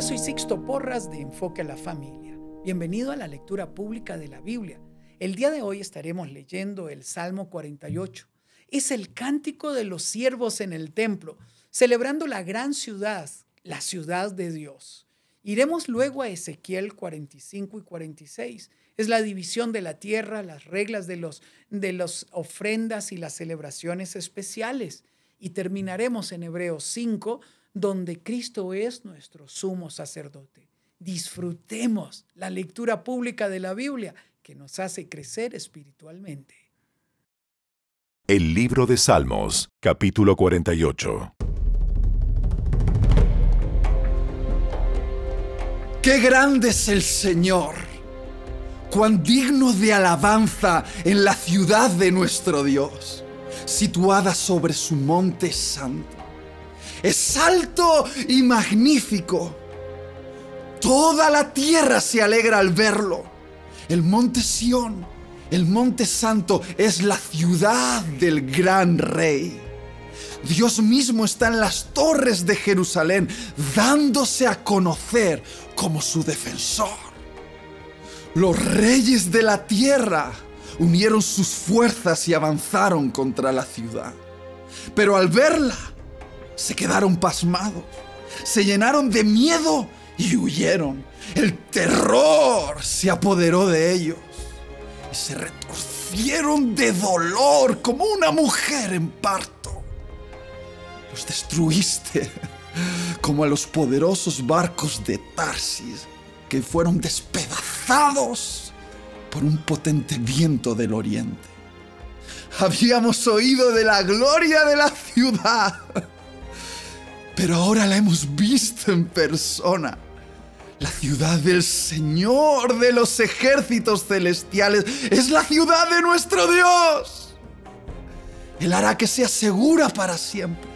Hola, soy Sixto Porras de Enfoque a la Familia. Bienvenido a la lectura pública de la Biblia. El día de hoy estaremos leyendo el Salmo 48. Es el cántico de los siervos en el templo, celebrando la gran ciudad, la ciudad de Dios. Iremos luego a Ezequiel 45 y 46. Es la división de la tierra, las reglas de los de las ofrendas y las celebraciones especiales. Y terminaremos en Hebreos 5, donde Cristo es nuestro sumo sacerdote. Disfrutemos la lectura pública de la Biblia que nos hace crecer espiritualmente. El libro de Salmos, capítulo 48. Qué grande es el Señor, cuán digno de alabanza en la ciudad de nuestro Dios, situada sobre su monte santo. Es alto y magnífico. Toda la tierra se alegra al verlo. El monte Sión, el monte santo, es la ciudad del gran rey. Dios mismo está en las torres de Jerusalén, dándose a conocer como su defensor. Los reyes de la tierra unieron sus fuerzas y avanzaron contra la ciudad. Pero al verla, se quedaron pasmados, se llenaron de miedo y huyeron. El terror se apoderó de ellos y se retorcieron de dolor como una mujer en parto. Los destruiste como a los poderosos barcos de Tarsis que fueron despedazados por un potente viento del oriente. Habíamos oído de la gloria de la ciudad, pero ahora la hemos visto en persona. La ciudad del Señor de los ejércitos celestiales es la ciudad de nuestro Dios. Él hará que sea segura para siempre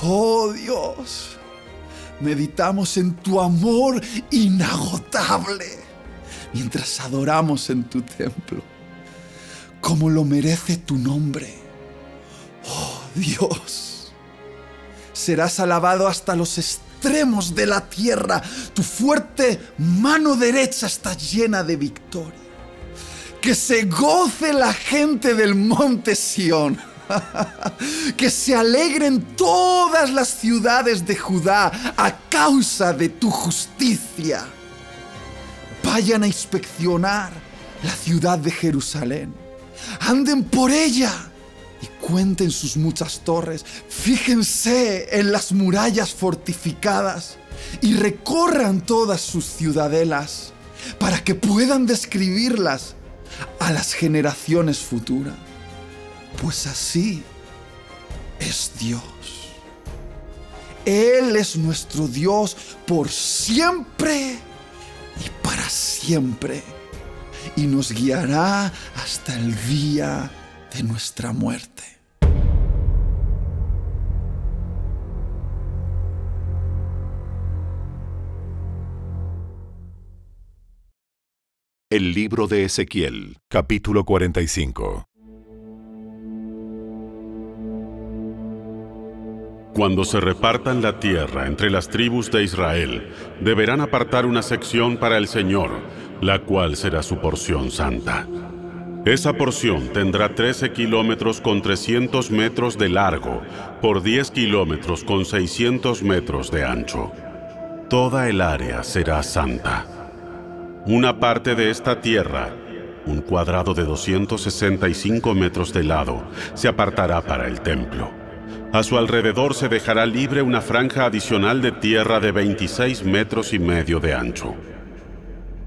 Oh Dios, meditamos en tu amor inagotable mientras adoramos en tu templo, como lo merece tu nombre. Oh Dios, serás alabado hasta los extremos de la tierra. Tu fuerte mano derecha está llena de victoria. Que se goce la gente del monte Sión que se alegren todas las ciudades de Judá a causa de tu justicia. Vayan a inspeccionar la ciudad de Jerusalén. Anden por ella cuenten sus muchas torres. Fíjense en las murallas fortificadas y recorran todas sus ciudadelas para que puedan describirlas a las generaciones futuras. Pues así es Dios. Él es nuestro Dios por siempre y para siempre. Y nos guiará hasta el día de nuestra muerte. El libro de Ezequiel, capítulo 45. Cuando se repartan la tierra entre las tribus de Israel, deberán apartar una sección para el Señor, la cual será su porción santa. Esa porción tendrá 13 kilómetros con 300 metros de largo por 10 kilómetros con 600 metros de ancho. Toda el área será santa. Una parte de esta tierra, un cuadrado de 265 metros de lado, se apartará para el templo a su alrededor se dejará libre una franja adicional de tierra de 26 metros y medio de ancho.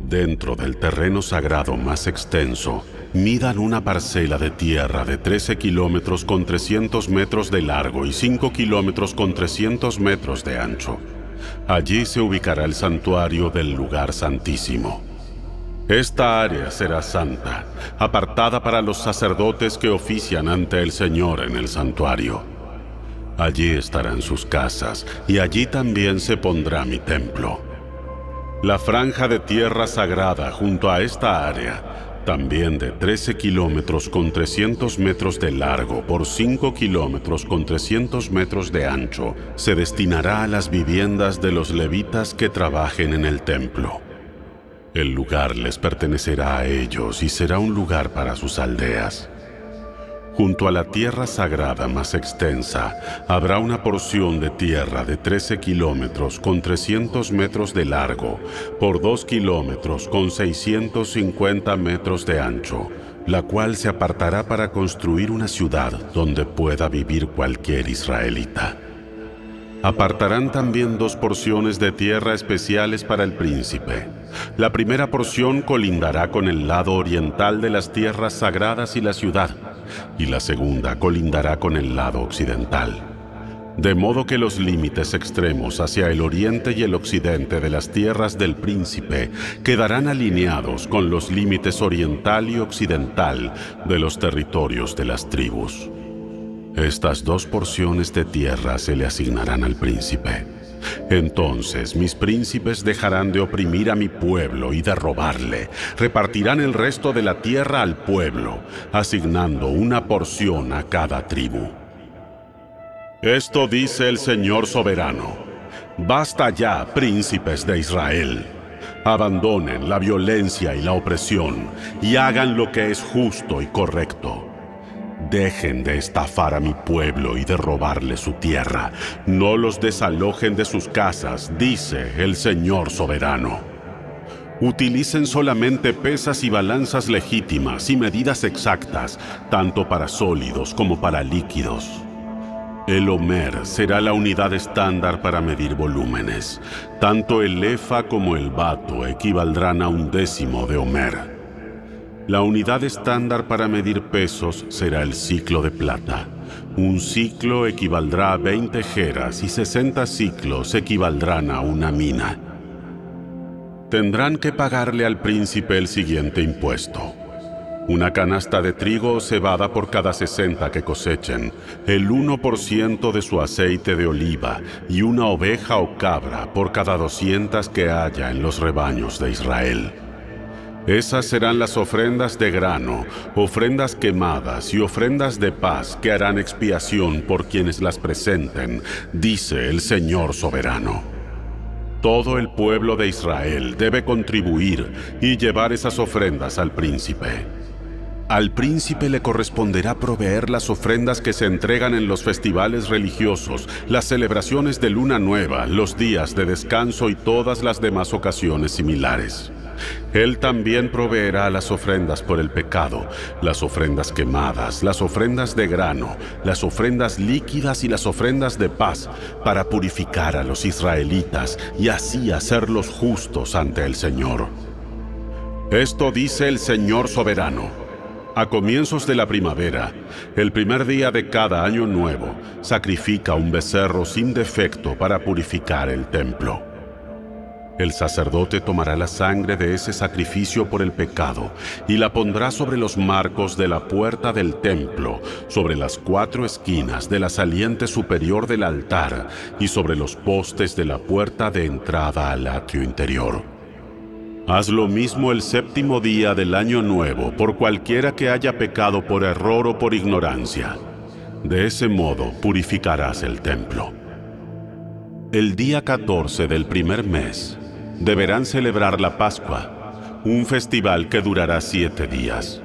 Dentro del terreno sagrado más extenso, midan una parcela de tierra de 13 kilómetros con 300 metros de largo y 5 kilómetros con 300 metros de ancho. Allí se ubicará el santuario del lugar santísimo. Esta área será santa, apartada para los sacerdotes que ofician ante el Señor en el santuario. Allí estarán sus casas, y allí también se pondrá mi templo. La franja de tierra sagrada junto a esta área también de 13 kilómetros con 300 metros de largo por 5 kilómetros con 300 metros de ancho, se destinará a las viviendas de los levitas que trabajen en el templo. El lugar les pertenecerá a ellos y será un lugar para sus aldeas. Junto a la tierra sagrada más extensa habrá una porción de tierra de 13 kilómetros con 300 metros de largo por 2 kilómetros con 650 metros de ancho, la cual se apartará para construir una ciudad donde pueda vivir cualquier israelita. Apartarán también dos porciones de tierra especiales para el príncipe. La primera porción colindará con el lado oriental de las tierras sagradas y la ciudad, y la segunda colindará con el lado occidental. De modo que los límites extremos hacia el oriente y el occidente de las tierras del príncipe quedarán alineados con los límites oriental y occidental de los territorios de las tribus. Estas dos porciones de tierra se le asignarán al príncipe. Entonces mis príncipes dejarán de oprimir a mi pueblo y de robarle. Repartirán el resto de la tierra al pueblo, asignando una porción a cada tribu. Esto dice el Señor soberano. Basta ya, príncipes de Israel. Abandonen la violencia y la opresión y hagan lo que es justo y correcto. Dejen de estafar a mi pueblo y de robarle su tierra. No los desalojen de sus casas, dice el Señor soberano. Utilicen solamente pesas y balanzas legítimas y medidas exactas, tanto para sólidos como para líquidos. El Homer será la unidad estándar para medir volúmenes. Tanto el Efa como el Bato equivaldrán a un décimo de Homer. La unidad estándar para medir pesos será el ciclo de plata. Un ciclo equivaldrá a 20 jeras y 60 ciclos equivaldrán a una mina. Tendrán que pagarle al príncipe el siguiente impuesto. Una canasta de trigo o cebada por cada 60 que cosechen, el 1% de su aceite de oliva y una oveja o cabra por cada 200 que haya en los rebaños de Israel. Esas serán las ofrendas de grano, ofrendas quemadas y ofrendas de paz que harán expiación por quienes las presenten, dice el Señor soberano. Todo el pueblo de Israel debe contribuir y llevar esas ofrendas al príncipe. Al príncipe le corresponderá proveer las ofrendas que se entregan en los festivales religiosos, las celebraciones de luna nueva, los días de descanso y todas las demás ocasiones similares. Él también proveerá las ofrendas por el pecado, las ofrendas quemadas, las ofrendas de grano, las ofrendas líquidas y las ofrendas de paz, para purificar a los israelitas y así hacerlos justos ante el Señor. Esto dice el Señor soberano. A comienzos de la primavera, el primer día de cada año nuevo, sacrifica un becerro sin defecto para purificar el templo. El sacerdote tomará la sangre de ese sacrificio por el pecado y la pondrá sobre los marcos de la puerta del templo, sobre las cuatro esquinas de la saliente superior del altar y sobre los postes de la puerta de entrada al atrio interior. Haz lo mismo el séptimo día del año nuevo por cualquiera que haya pecado por error o por ignorancia. De ese modo purificarás el templo. El día 14 del primer mes, deberán celebrar la Pascua, un festival que durará siete días.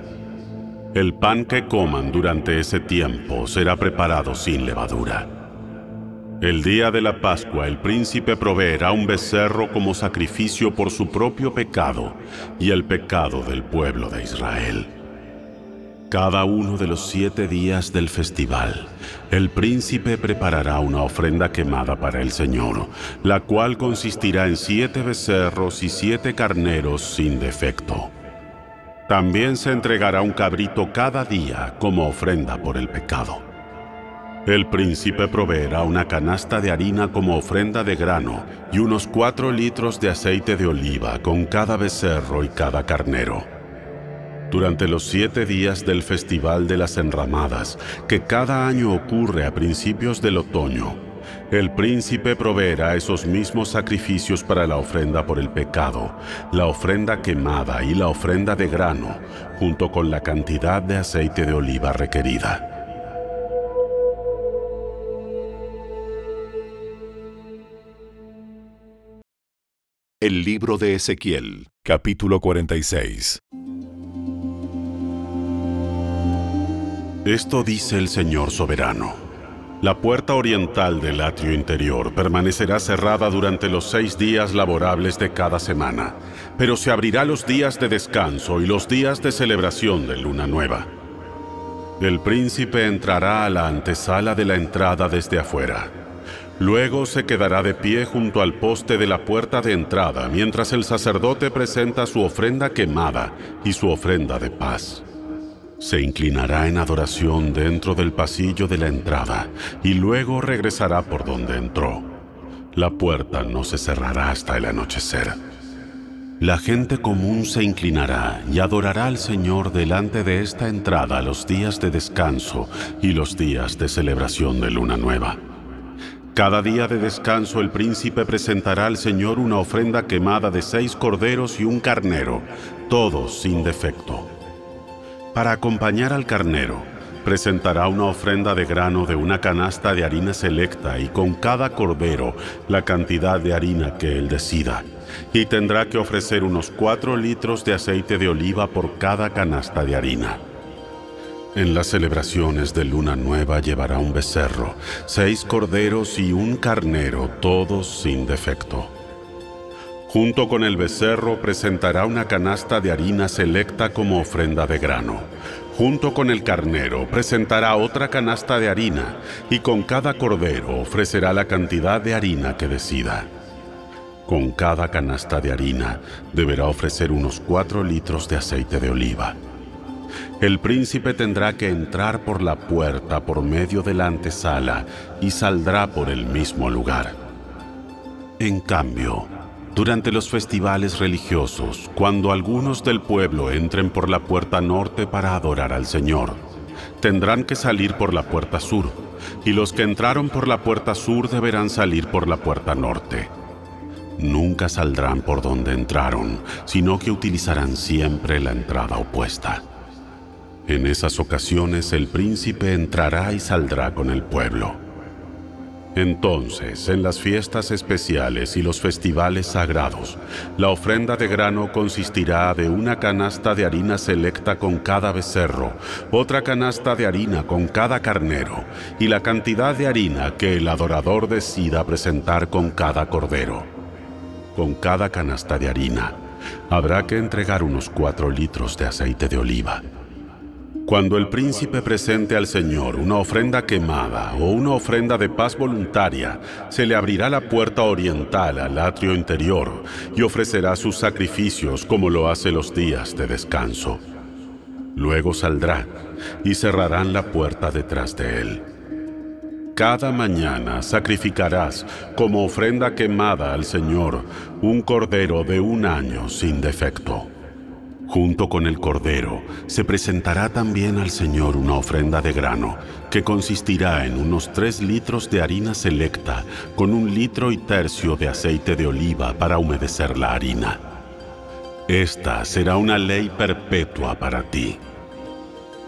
El pan que coman durante ese tiempo será preparado sin levadura. El día de la Pascua el príncipe proveerá un becerro como sacrificio por su propio pecado y el pecado del pueblo de Israel. Cada uno de los siete días del festival, el príncipe preparará una ofrenda quemada para el Señor, la cual consistirá en siete becerros y siete carneros sin defecto. También se entregará un cabrito cada día como ofrenda por el pecado. El príncipe proveerá una canasta de harina como ofrenda de grano y unos cuatro litros de aceite de oliva con cada becerro y cada carnero durante los siete días del Festival de las Enramadas, que cada año ocurre a principios del otoño, El príncipe proveerá esos mismos sacrificios para la ofrenda por el pecado, la ofrenda quemada y la ofrenda de grano, junto con la cantidad de aceite de oliva requerida. El libro de Ezequiel, capítulo 46. Esto dice el Señor soberano. La puerta oriental del atrio interior permanecerá cerrada durante los seis días laborables de cada semana, pero se abrirá los días de descanso y los días de celebración de luna nueva. El príncipe entrará a la antesala de la entrada desde afuera Luego se quedará de pie junto al poste de la puerta de entrada mientras el sacerdote presenta su ofrenda quemada y su ofrenda de paz. Se inclinará en adoración dentro del pasillo de la entrada y luego regresará por donde entró. La puerta no se cerrará hasta el anochecer. La gente común se inclinará y adorará al Señor delante de esta entrada los días de descanso y los días de celebración de luna nueva. Cada día de descanso el príncipe presentará al Señor una ofrenda quemada de seis corderos y un carnero, todos sin defecto. Para acompañar al carnero, presentará una ofrenda de grano de una canasta de harina selecta y con cada cordero la cantidad de harina que él decida, y tendrá que ofrecer unos cuatro litros de aceite de oliva por cada canasta de harina. En las celebraciones de Luna Nueva llevará un becerro, seis corderos y un carnero, todos sin defecto. Junto con el becerro presentará una canasta de harina selecta como ofrenda de grano. Junto con el carnero presentará otra canasta de harina y con cada cordero ofrecerá la cantidad de harina que decida. Con cada canasta de harina deberá ofrecer unos cuatro litros de aceite de oliva. El príncipe tendrá que entrar por la puerta por medio de la antesala y saldrá por el mismo lugar. En cambio, durante los festivales religiosos, cuando algunos del pueblo entren por la puerta norte para adorar al Señor, tendrán que salir por la puerta sur, y los que entraron por la puerta sur deberán salir por la puerta norte. Nunca saldrán por donde entraron, sino que utilizarán siempre la entrada opuesta. En esas ocasiones el príncipe entrará y saldrá con el pueblo. Entonces, en las fiestas especiales y los festivales sagrados, la ofrenda de grano consistirá de una canasta de harina selecta con cada becerro, otra canasta de harina con cada carnero, y la cantidad de harina que el adorador decida presentar con cada cordero. Con cada canasta de harina, habrá que entregar unos cuatro litros de aceite de oliva. Cuando el príncipe presente al Señor una ofrenda quemada o una ofrenda de paz voluntaria, se le abrirá la puerta oriental al atrio interior y ofrecerá sus sacrificios como lo hace los días de descanso. Luego saldrá y cerrarán la puerta detrás de él. Cada mañana sacrificarás como ofrenda quemada al Señor un cordero de un año sin defecto. Junto con el cordero se presentará también al Señor una ofrenda de grano, que consistirá en unos tres litros de harina selecta con un litro y tercio de aceite de oliva para humedecer la harina. Esta será una ley perpetua para ti.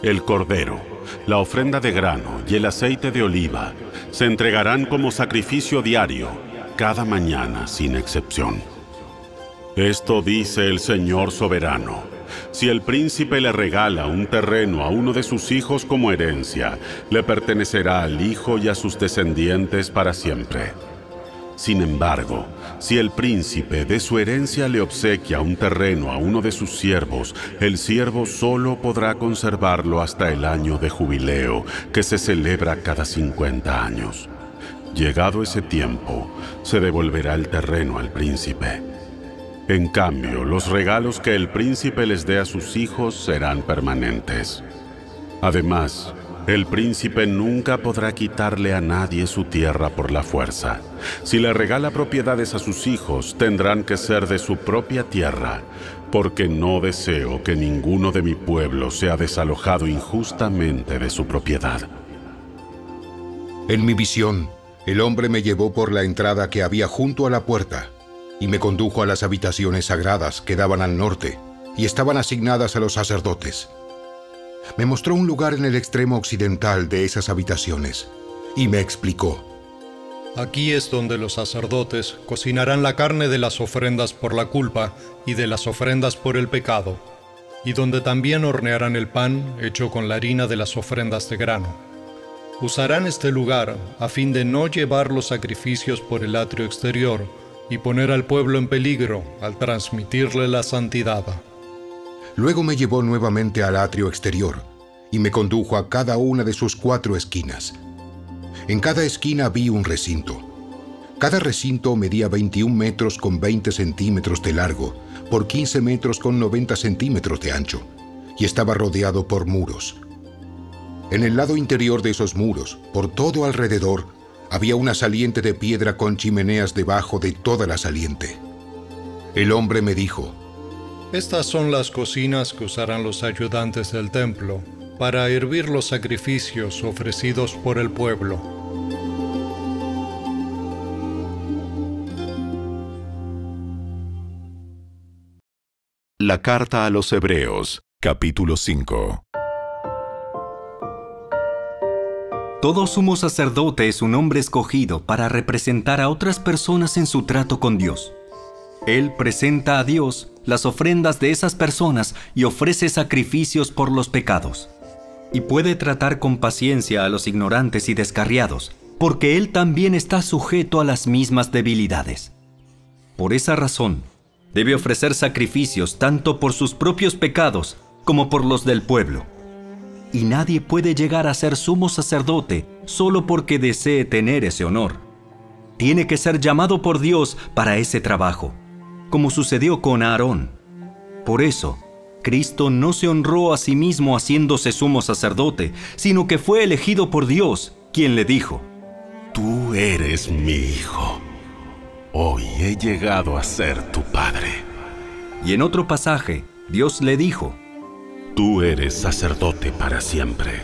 El cordero, la ofrenda de grano y el aceite de oliva se entregarán como sacrificio diario, cada mañana sin excepción. Esto dice el Señor soberano si el príncipe le regala un terreno a uno de sus hijos como herencia, le pertenecerá al hijo y a sus descendientes para siempre. Sin embargo, si el príncipe de su herencia le obsequia un terreno a uno de sus siervos, el siervo solo podrá conservarlo hasta el año de jubileo, que se celebra cada 50 años. Llegado ese tiempo, se devolverá el terreno al príncipe. En cambio, los regalos que el príncipe les dé a sus hijos serán permanentes. Además, el príncipe nunca podrá quitarle a nadie su tierra por la fuerza. Si le regala propiedades a sus hijos, tendrán que ser de su propia tierra, porque no deseo que ninguno de mi pueblo sea desalojado injustamente de su propiedad. En mi visión, El hombre me llevó por la entrada que había junto a la puerta y me condujo a las habitaciones sagradas que daban al norte y estaban asignadas a los sacerdotes. Me mostró un lugar en el extremo occidental de esas habitaciones y me explicó. Aquí es donde los sacerdotes cocinarán la carne de las ofrendas por la culpa y de las ofrendas por el pecado, y donde también hornearán el pan hecho con la harina de las ofrendas de grano. Usarán este lugar a fin de no llevar los sacrificios por el atrio exterior y poner al pueblo en peligro al transmitirle la santidad. Luego me llevó nuevamente al atrio exterior y me condujo a cada una de sus cuatro esquinas en cada esquina vi un recinto. Cada recinto medía 21 metros con 20 centímetros de largo por 15 metros con 90 centímetros de ancho y estaba rodeado por muros. En el lado interior de esos muros, por todo alrededor, había una saliente de piedra con chimeneas debajo de toda la saliente. El hombre me dijo, Estas son las cocinas que usarán los ayudantes del templo para hervir los sacrificios ofrecidos por el pueblo. La carta a los Hebreos, capítulo 5. Todo sumo sacerdote es un hombre escogido para representar a otras personas en su trato con Dios. Él presenta a Dios las ofrendas de esas personas y ofrece sacrificios por los pecados y puede tratar con paciencia a los ignorantes y descarriados, porque Él también está sujeto a las mismas debilidades. Por esa razón, debe ofrecer sacrificios tanto por sus propios pecados como por los del pueblo. Y nadie puede llegar a ser sumo sacerdote solo porque desee tener ese honor. Tiene que ser llamado por Dios para ese trabajo, como sucedió con Aarón. Por eso, Cristo no se honró a sí mismo haciéndose sumo sacerdote, sino que fue elegido por Dios, quien le dijo, Tú eres mi hijo. Hoy he llegado a ser tu padre. Y en otro pasaje, Dios le dijo, Tú eres sacerdote para siempre,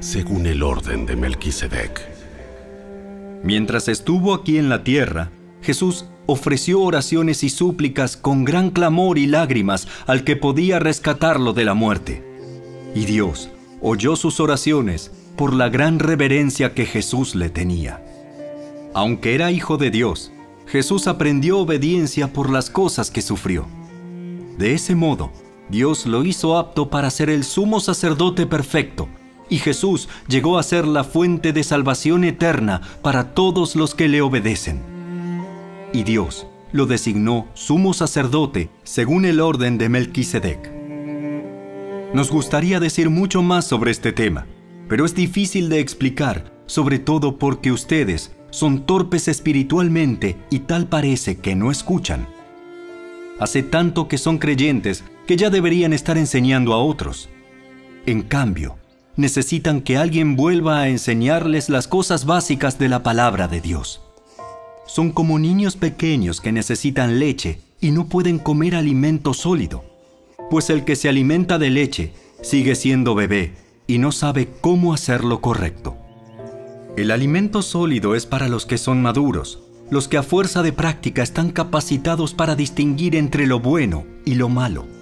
según el orden de Melquisedec. Mientras estuvo aquí en la tierra, Jesús ofreció oraciones y súplicas con gran clamor y lágrimas al que podía rescatarlo de la muerte. Y Dios oyó sus oraciones por la gran reverencia que Jesús le tenía. Aunque era hijo de Dios, Jesús aprendió obediencia por las cosas que sufrió. De ese modo, Dios lo hizo apto para ser el sumo sacerdote perfecto, y Jesús llegó a ser la fuente de salvación eterna para todos los que le obedecen y Dios lo designó sumo sacerdote según el orden de Melquisedec. Nos gustaría decir mucho más sobre este tema, pero es difícil de explicar, sobre todo porque ustedes son torpes espiritualmente y tal parece que no escuchan. Hace tanto que son creyentes que ya deberían estar enseñando a otros. En cambio, necesitan que alguien vuelva a enseñarles las cosas básicas de la palabra de Dios son como niños pequeños que necesitan leche y no pueden comer alimento sólido, pues el que se alimenta de leche sigue siendo bebé y no sabe cómo hacerlo correcto. El alimento sólido es para los que son maduros, los que a fuerza de práctica están capacitados para distinguir entre lo bueno y lo malo.